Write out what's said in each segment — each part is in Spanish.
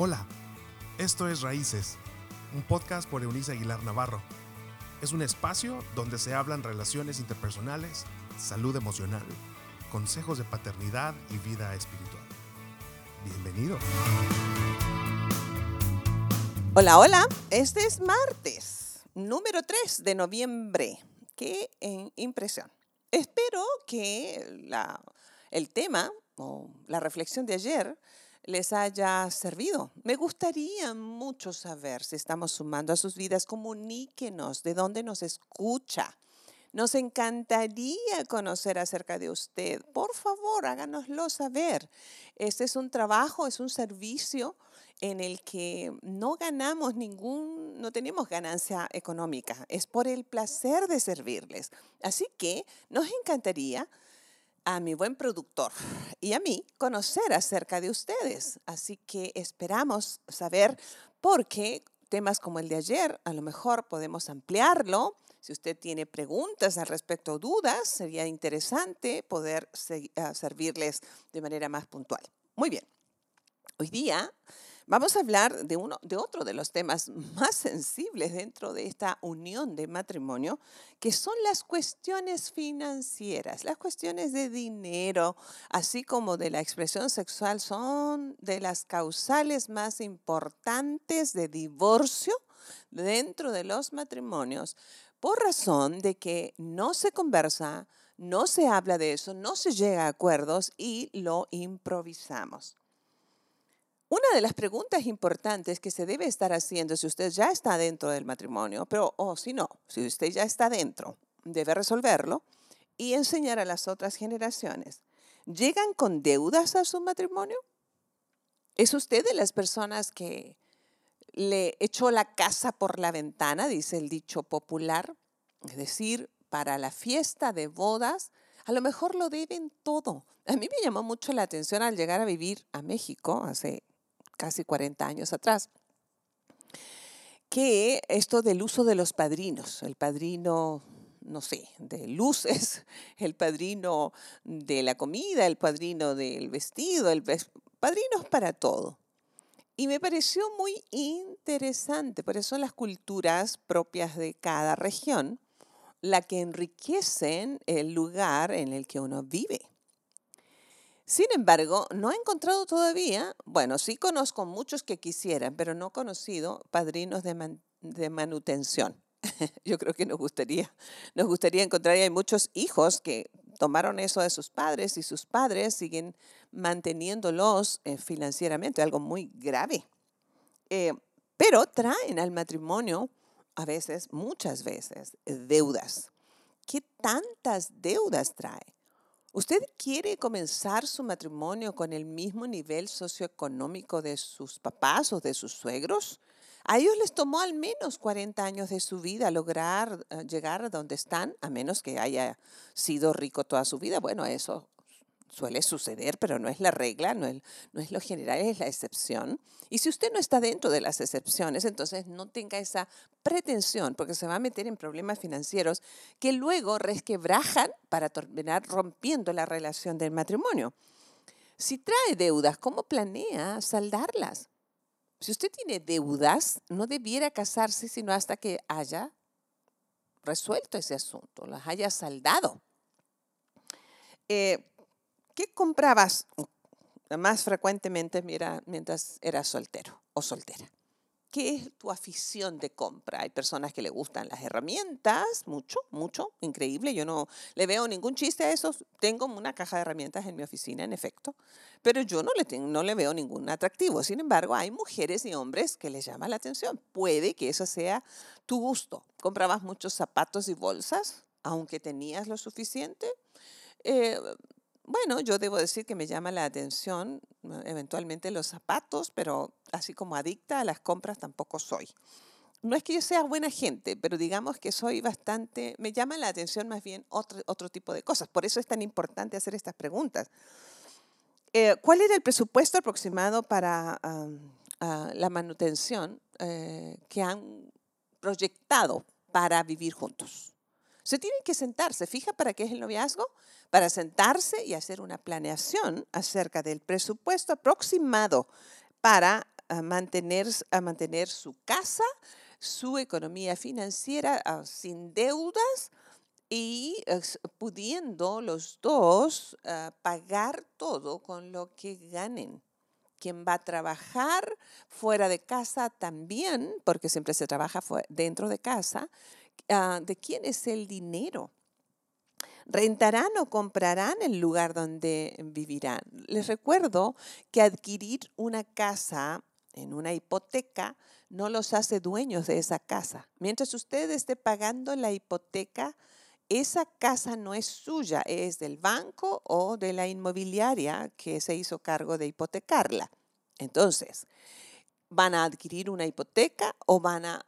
Hola, esto es Raíces, un podcast por Eunice Aguilar Navarro. Es un espacio donde se hablan relaciones interpersonales, salud emocional, consejos de paternidad y vida espiritual. Bienvenido. Hola, hola. Este es martes, número 3 de noviembre. Qué impresión. Espero que la, el tema o la reflexión de ayer les haya servido. Me gustaría mucho saber si estamos sumando a sus vidas. Comuníquenos de dónde nos escucha. Nos encantaría conocer acerca de usted. Por favor, háganoslo saber. Este es un trabajo, es un servicio en el que no ganamos ningún, no tenemos ganancia económica. Es por el placer de servirles. Así que nos encantaría a mi buen productor y a mí conocer acerca de ustedes. Así que esperamos saber por qué temas como el de ayer, a lo mejor podemos ampliarlo. Si usted tiene preguntas al respecto, dudas, sería interesante poder ah, servirles de manera más puntual. Muy bien. Hoy día Vamos a hablar de, uno, de otro de los temas más sensibles dentro de esta unión de matrimonio, que son las cuestiones financieras, las cuestiones de dinero, así como de la expresión sexual, son de las causales más importantes de divorcio dentro de los matrimonios, por razón de que no se conversa, no se habla de eso, no se llega a acuerdos y lo improvisamos. Una de las preguntas importantes que se debe estar haciendo si usted ya está dentro del matrimonio, pero o si no, si usted ya está dentro, debe resolverlo y enseñar a las otras generaciones. ¿Llegan con deudas a su matrimonio? ¿Es usted de las personas que le echó la casa por la ventana, dice el dicho popular? Es decir, para la fiesta de bodas, a lo mejor lo deben todo. A mí me llamó mucho la atención al llegar a vivir a México hace casi 40 años atrás, que esto del uso de los padrinos, el padrino, no sé, de luces, el padrino de la comida, el padrino del vestido, el padrinos para todo. Y me pareció muy interesante, por eso las culturas propias de cada región, la que enriquecen el lugar en el que uno vive. Sin embargo, no he encontrado todavía, bueno, sí conozco muchos que quisieran, pero no he conocido padrinos de, manutención. Yo creo que nos gustaría, nos gustaría encontrar, y hay muchos hijos que tomaron eso de sus padres y sus padres siguen manteniéndolos eh, financieramente, algo muy grave. Eh, pero traen al matrimonio a veces, muchas veces, deudas. ¿Qué tantas deudas trae? ¿Usted quiere comenzar su matrimonio con el mismo nivel socioeconómico de sus papás o de sus suegros? A ellos les tomó al menos 40 años de su vida lograr eh, llegar a donde están, a menos que haya sido rico toda su vida. Bueno, eso suele suceder, pero no es la regla, no es, no es, lo general, es la excepción. Y si usted no está dentro de las excepciones, entonces no tenga esa pretensión, porque se va a meter en problemas financieros que luego resquebrajan para terminar rompiendo la relación del matrimonio. Si trae deudas, ¿cómo planea saldarlas? Si usted tiene deudas, no debiera casarse sino hasta que haya resuelto ese asunto, las haya saldado. Eh, ¿Qué comprabas más frecuentemente mientras eras soltero o soltera? ¿Qué es tu afición de compra? Hay personas que le gustan las herramientas, mucho, mucho, increíble. Yo no le veo ningún chiste a eso. Tengo una caja de herramientas en mi oficina, en efecto, pero yo no le, veo ningún atractivo. Sin embargo, hay mujeres y hombres que les llama la atención. Puede que eso sea tu gusto. ¿Comprabas muchos zapatos y bolsas, aunque tenías lo suficiente? Eh, bueno, yo debo decir que me llama la atención eventualmente los zapatos, pero así como adicta a las compras tampoco soy. No es que yo sea buena gente, pero digamos que soy bastante, me llama la atención más bien otro, otro tipo de cosas. Por eso es tan importante hacer estas preguntas. Eh, ¿Cuál era el presupuesto aproximado para la manutención eh, que han proyectado para vivir juntos? Se tienen que sentarse. ¿Fija para qué es el noviazgo? Para sentarse y hacer una planeación acerca del presupuesto aproximado para a mantener, a mantener su casa, su economía financiera ah, sin deudas y pudiendo los dos ah, pagar todo con lo que ganen. Quien va a trabajar fuera de casa también, porque siempre se trabaja dentro de casa, ah, ¿de quién es el dinero? rentarán o comprarán el lugar donde vivirán. Les recuerdo que adquirir una casa en una hipoteca no los hace dueños de esa casa. Mientras usted esté pagando la hipoteca, esa casa no es suya, es del banco o de la inmobiliaria que se hizo cargo de hipotecarla. Entonces, van a adquirir una hipoteca o van a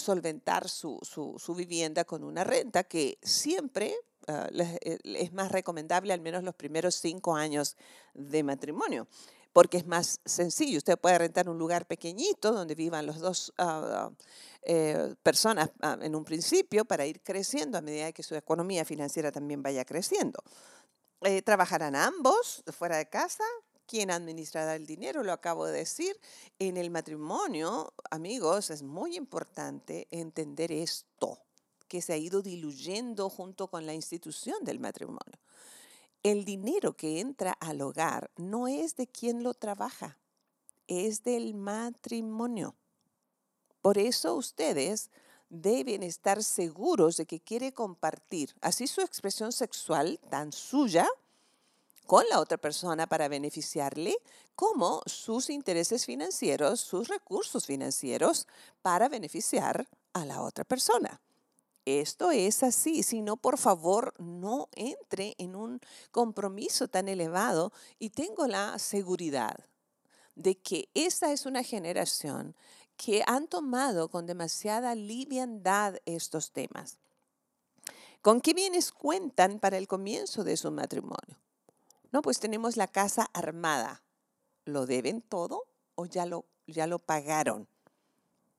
solventar su, su vivienda con una renta que siempre Ah, eh, es más recomendable al menos los primeros cinco años de matrimonio porque es más sencillo. Usted puede rentar un lugar pequeñito donde vivan las dos ah, eh, personas ah, en un principio para ir creciendo a medida que su economía financiera también vaya creciendo. Eh, trabajarán ambos fuera de casa. ¿Quién administrará el dinero? Lo acabo de decir. En el matrimonio, amigos, es muy importante entender esto que se ha ido diluyendo junto con la institución del matrimonio. El dinero que entra al hogar no es de quien lo trabaja, es del matrimonio. Por eso ustedes deben estar seguros de que quiere compartir así su expresión sexual tan suya con la otra persona para beneficiarle, como sus intereses financieros, sus recursos financieros para beneficiar a la otra persona esto es así, si no, por favor, no entre en un compromiso tan elevado y tengo la seguridad de que esa es una generación que han tomado con demasiada liviandad estos temas. ¿Con qué bienes cuentan para el comienzo de su matrimonio? No, pues tenemos la casa armada. ¿Lo deben todo o ya lo, ya lo pagaron?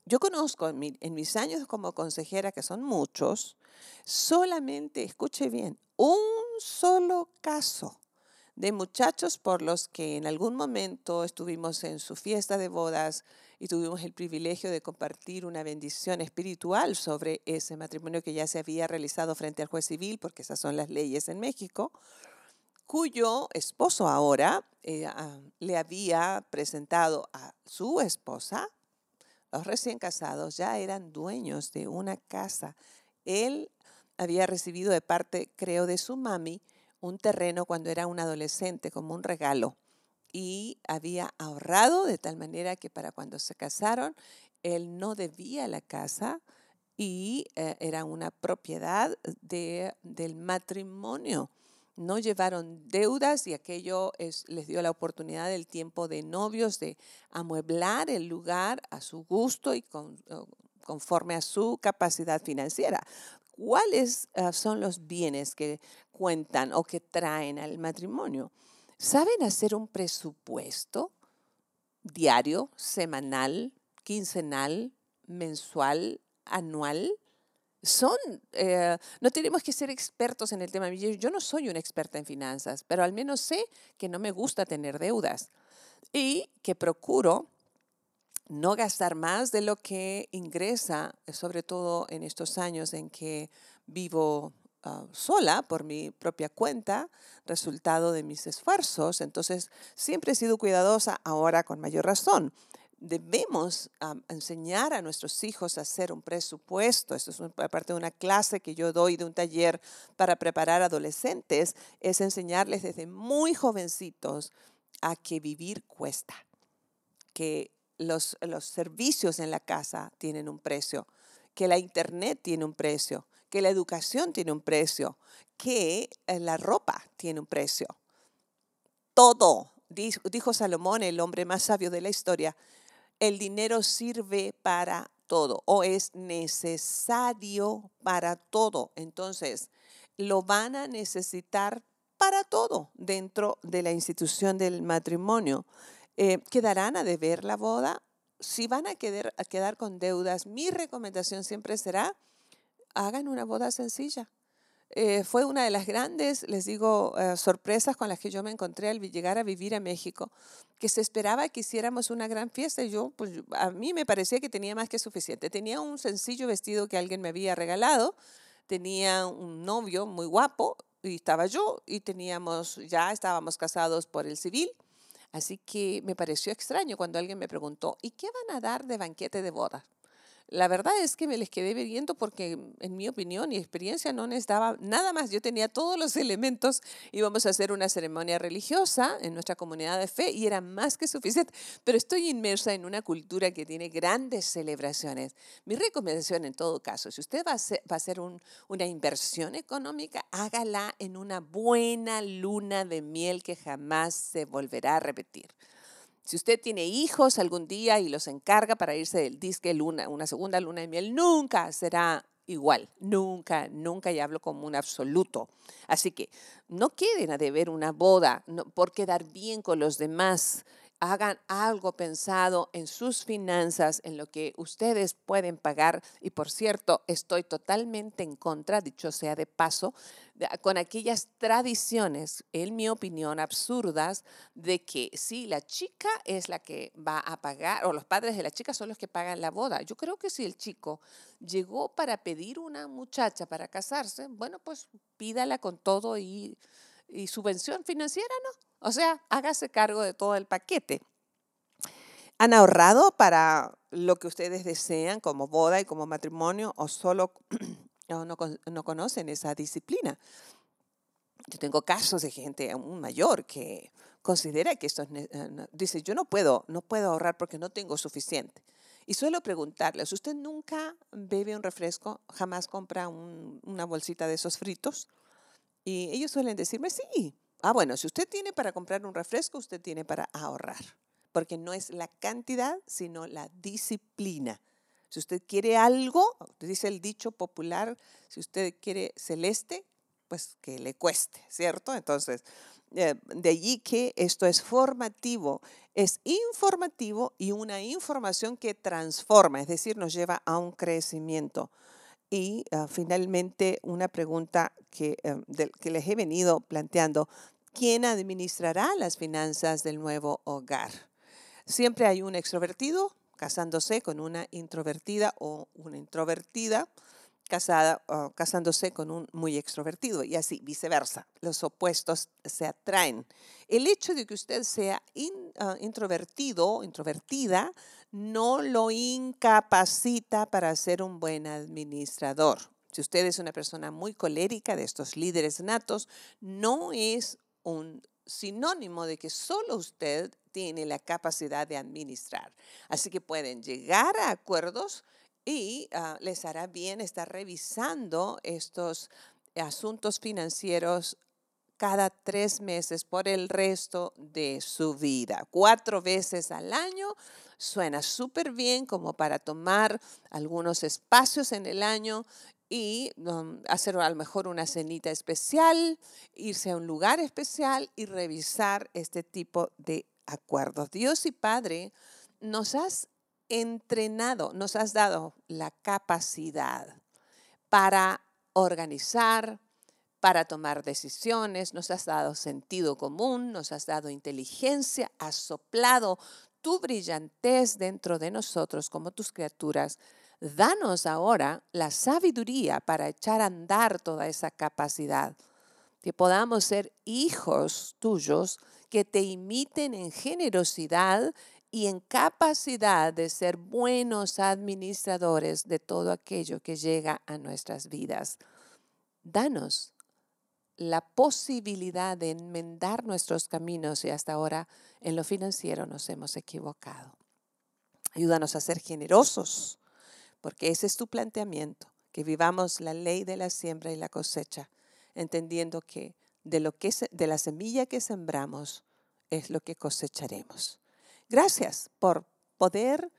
Yo conozco en, mis años como consejera, que son muchos, solamente, escuche bien, un solo caso de muchachos por los que en algún momento estuvimos en su fiesta de bodas y tuvimos el privilegio de compartir una bendición espiritual sobre ese matrimonio que ya se había realizado frente al juez civil, porque esas son las leyes en México, cuyo esposo ahora eh, ah, le había presentado a su esposa los recién casados ya eran dueños de una casa. Él había recibido de parte, creo, de su mami, un terreno cuando era un adolescente como un regalo y había ahorrado de tal manera que para cuando se casaron, él no debía la casa y eh, era una propiedad de, del matrimonio no llevaron deudas y aquello les dio la oportunidad del tiempo de novios de amueblar el lugar a su gusto y conforme a su capacidad financiera. ¿Cuáles ah, son los bienes que cuentan o que traen al matrimonio? ¿Saben hacer un presupuesto diario, semanal, quincenal, mensual, anual? Son, eh, no tenemos que ser expertos en el tema. Yo no soy una experta en finanzas, pero al menos sé que no me gusta tener deudas y que procuro no gastar más de lo que ingresa, sobre todo en estos años en que vivo ah, sola por mi propia cuenta, resultado de mis esfuerzos. Entonces, siempre he sido cuidadosa, ahora con mayor razón debemos enseñar a nuestros hijos a hacer un presupuesto. Esto es parte de una clase que yo doy de un taller para preparar adolescentes, es enseñarles desde muy jovencitos a que vivir cuesta, que los, los servicios en la casa tienen un precio, que la internet tiene un precio, que la educación tiene un precio, que eh, la ropa tiene un precio. Todo, dijo Salomón, el hombre más sabio de la historia, el dinero sirve para todo o es necesario para todo. Entonces, lo van a necesitar para todo dentro de la institución del matrimonio. Eh, ¿Quedarán a deber la boda? Si van a quedar, a quedar con deudas, mi recomendación siempre será, hagan una boda sencilla. Eh, fue una de las grandes, les digo, eh, sorpresas con las que yo me encontré al llegar a vivir a México, que se esperaba que hiciéramos una gran fiesta y yo, pues a mí me parecía que tenía más que suficiente. Tenía un sencillo vestido que alguien me había regalado, tenía un novio muy guapo y estaba yo y teníamos, ya estábamos casados por el civil. Así que me pareció extraño cuando alguien me preguntó, ¿y qué van a dar de banquete de boda? La verdad es que me les quedé viendo porque, en mi opinión y experiencia, no necesitaba nada más. Yo tenía todos los elementos. Íbamos a hacer una ceremonia religiosa en nuestra comunidad de fe y era más que suficiente. Pero estoy inmersa en una cultura que tiene grandes celebraciones. Mi recomendación, en todo caso, si usted va a hacer, va a hacer una inversión económica, hágala en una buena luna de miel que jamás se volverá a repetir. Si usted tiene hijos algún día y los encarga para irse del disque luna, una segunda luna de miel, nunca será igual, nunca, nunca, y hablo como un absoluto. Así que no queden a deber una boda por quedar bien con los demás hagan algo pensado en sus finanzas, en lo que ustedes pueden pagar. Y por cierto, estoy totalmente en contra, dicho sea de paso, con aquellas tradiciones, en mi opinión, absurdas, de que si la chica es la que va a pagar, o los padres de la chica son los que pagan la boda. Yo creo que si el chico llegó para pedir una muchacha para casarse, bueno, pues pídala con todo y, y subvención financiera, ¿no? O sea, hágase cargo de todo el paquete. ¿Han ahorrado para lo que ustedes desean como boda y como matrimonio o solo no, conocen esa disciplina? Yo tengo casos de gente aún mayor que considera que esto es, eh, dice, yo no puedo, no puedo ahorrar porque no tengo suficiente. Y suelo preguntarles, ¿usted nunca bebe un refresco, jamás compra una bolsita de esos fritos? Y ellos suelen decirme, sí, Ah, bueno, si usted tiene para comprar un refresco, usted tiene para ahorrar, porque no es la cantidad, sino la disciplina. Si usted quiere algo, dice el dicho popular, si usted quiere celeste, pues que le cueste, ¿cierto? Entonces, eh, de allí que esto es formativo, es informativo y una información que transforma, es decir, nos lleva a un crecimiento. Y ah, finalmente, una pregunta que, em, que les he venido planteando. ¿Quién administrará las finanzas del nuevo hogar? Siempre hay un extrovertido casándose con una introvertida o una introvertida casada, casándose con un muy extrovertido y así viceversa. Los opuestos se atraen. El hecho de que usted sea ah, introvertido, introvertida, no lo incapacita para ser un buen administrador. Si usted es una persona muy colérica de estos líderes natos, no es un sinónimo de que solo usted tiene la capacidad de administrar. Así que pueden llegar a acuerdos y ah, les hará bien estar revisando estos asuntos financieros cada tres meses por el resto de su vida. Cuatro veces al año suena súper bien como para tomar algunos espacios en el año y um, hacer a lo mejor una cenita especial, irse a un lugar especial y revisar este tipo de acuerdos. Dios y Padre, nos has entrenado, nos has dado la capacidad para organizar, para tomar decisiones, nos has dado sentido común, nos has dado inteligencia, has soplado tu brillantez dentro de nosotros como tus criaturas. Danos ahora la sabiduría para echar a andar toda esa capacidad, que podamos ser hijos tuyos que te imiten en generosidad y en capacidad de ser buenos administradores de todo aquello que llega a nuestras vidas. Danos la posibilidad de enmendar nuestros caminos y hasta ahora en lo financiero nos hemos equivocado. Ayúdanos a ser generosos, porque ese es tu planteamiento, que vivamos la ley de la siembra y la cosecha, entendiendo que de, lo que de la semilla que sembramos es lo que cosecharemos. Gracias por poder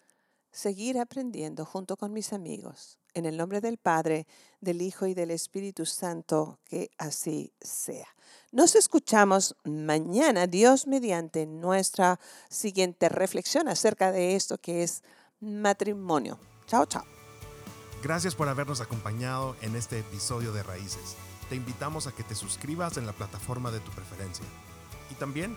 seguir aprendiendo junto con mis amigos en el nombre del Padre, del Hijo y del Espíritu Santo, que así sea. Nos escuchamos mañana, Dios mediante, nuestra siguiente reflexión acerca de esto que es matrimonio. Chao, chao. Gracias por habernos acompañado en este episodio de Raíces. te invitamos a que te suscribas en la plataforma de tu preferencia y también